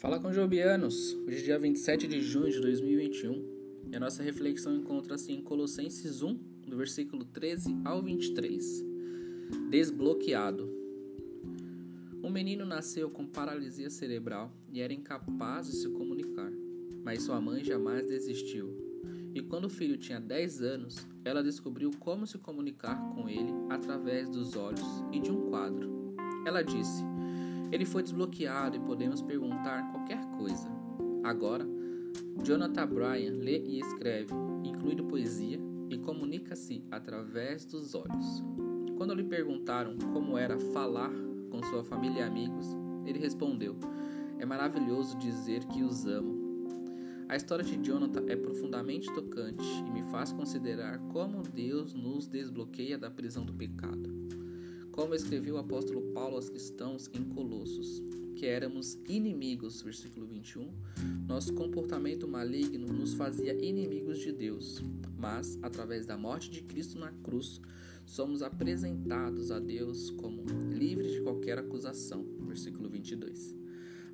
Fala com Jobianos, hoje é dia 27 de junho de 2021 e a nossa reflexão encontra-se em Colossenses 1, do versículo 13 ao 23. Desbloqueado. Um menino nasceu com paralisia cerebral e era incapaz de se comunicar, mas sua mãe jamais desistiu. E quando o filho tinha 10 anos, ela descobriu como se comunicar com ele através dos olhos e de um quadro. Ela disse: ele foi desbloqueado e podemos perguntar qualquer coisa. Agora, Jonathan Bryan lê e escreve, incluindo poesia, e comunica-se através dos olhos. Quando lhe perguntaram como era falar com sua família e amigos, ele respondeu: É maravilhoso dizer que os amo. A história de Jonathan é profundamente tocante e me faz considerar como Deus nos desbloqueia da prisão do pecado. Como escreveu o apóstolo Paulo aos cristãos em Colossos, que éramos inimigos, versículo 21, nosso comportamento maligno nos fazia inimigos de Deus, mas através da morte de Cristo na cruz, somos apresentados a Deus como livres de qualquer acusação, versículo 22.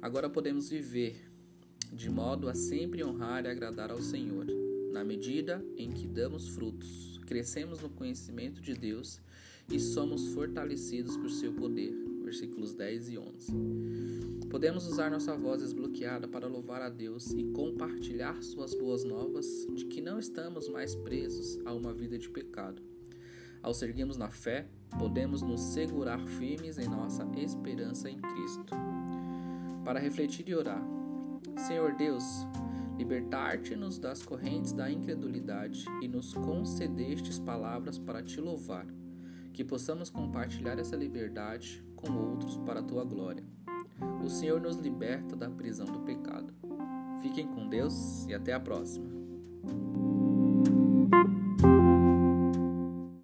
Agora podemos viver de modo a sempre honrar e agradar ao Senhor, na medida em que damos frutos, crescemos no conhecimento de Deus e somos fortalecidos por seu poder. Versículos 10 e 11. Podemos usar nossa voz desbloqueada para louvar a Deus e compartilhar suas boas novas de que não estamos mais presos a uma vida de pecado. Ao seguirmos na fé, podemos nos segurar firmes em nossa esperança em Cristo. Para refletir e orar. Senhor Deus, libertar-te-nos das correntes da incredulidade e nos concedestes palavras para te louvar que possamos compartilhar essa liberdade com outros para a tua glória. O Senhor nos liberta da prisão do pecado. Fiquem com Deus e até a próxima.